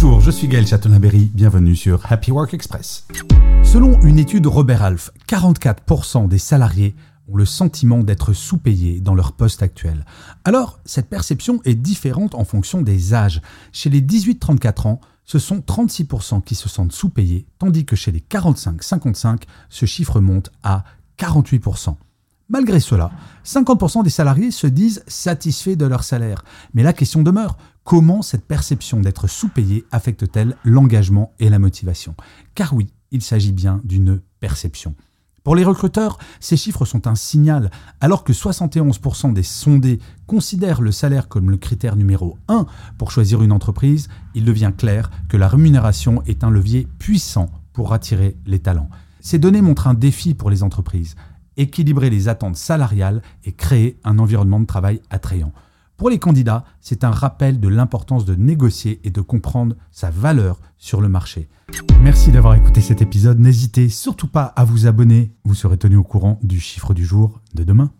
Bonjour, je suis Gaël Chatonaberry, bienvenue sur Happy Work Express. Selon une étude Robert Half, 44% des salariés ont le sentiment d'être sous-payés dans leur poste actuel. Alors, cette perception est différente en fonction des âges. Chez les 18-34 ans, ce sont 36% qui se sentent sous-payés, tandis que chez les 45-55, ce chiffre monte à 48%. Malgré cela, 50% des salariés se disent satisfaits de leur salaire. Mais la question demeure, comment cette perception d'être sous-payé affecte-t-elle l'engagement et la motivation? Car oui, il s'agit bien d'une perception. Pour les recruteurs, ces chiffres sont un signal. Alors que 71% des sondés considèrent le salaire comme le critère numéro 1 pour choisir une entreprise, il devient clair que la rémunération est un levier puissant pour attirer les talents. Ces données montrent un défi pour les entreprises équilibrer les attentes salariales et créer un environnement de travail attrayant. Pour les candidats, c'est un rappel de l'importance de négocier et de comprendre sa valeur sur le marché. Merci d'avoir écouté cet épisode. N'hésitez surtout pas à vous abonner. Vous serez tenu au courant du chiffre du jour de demain.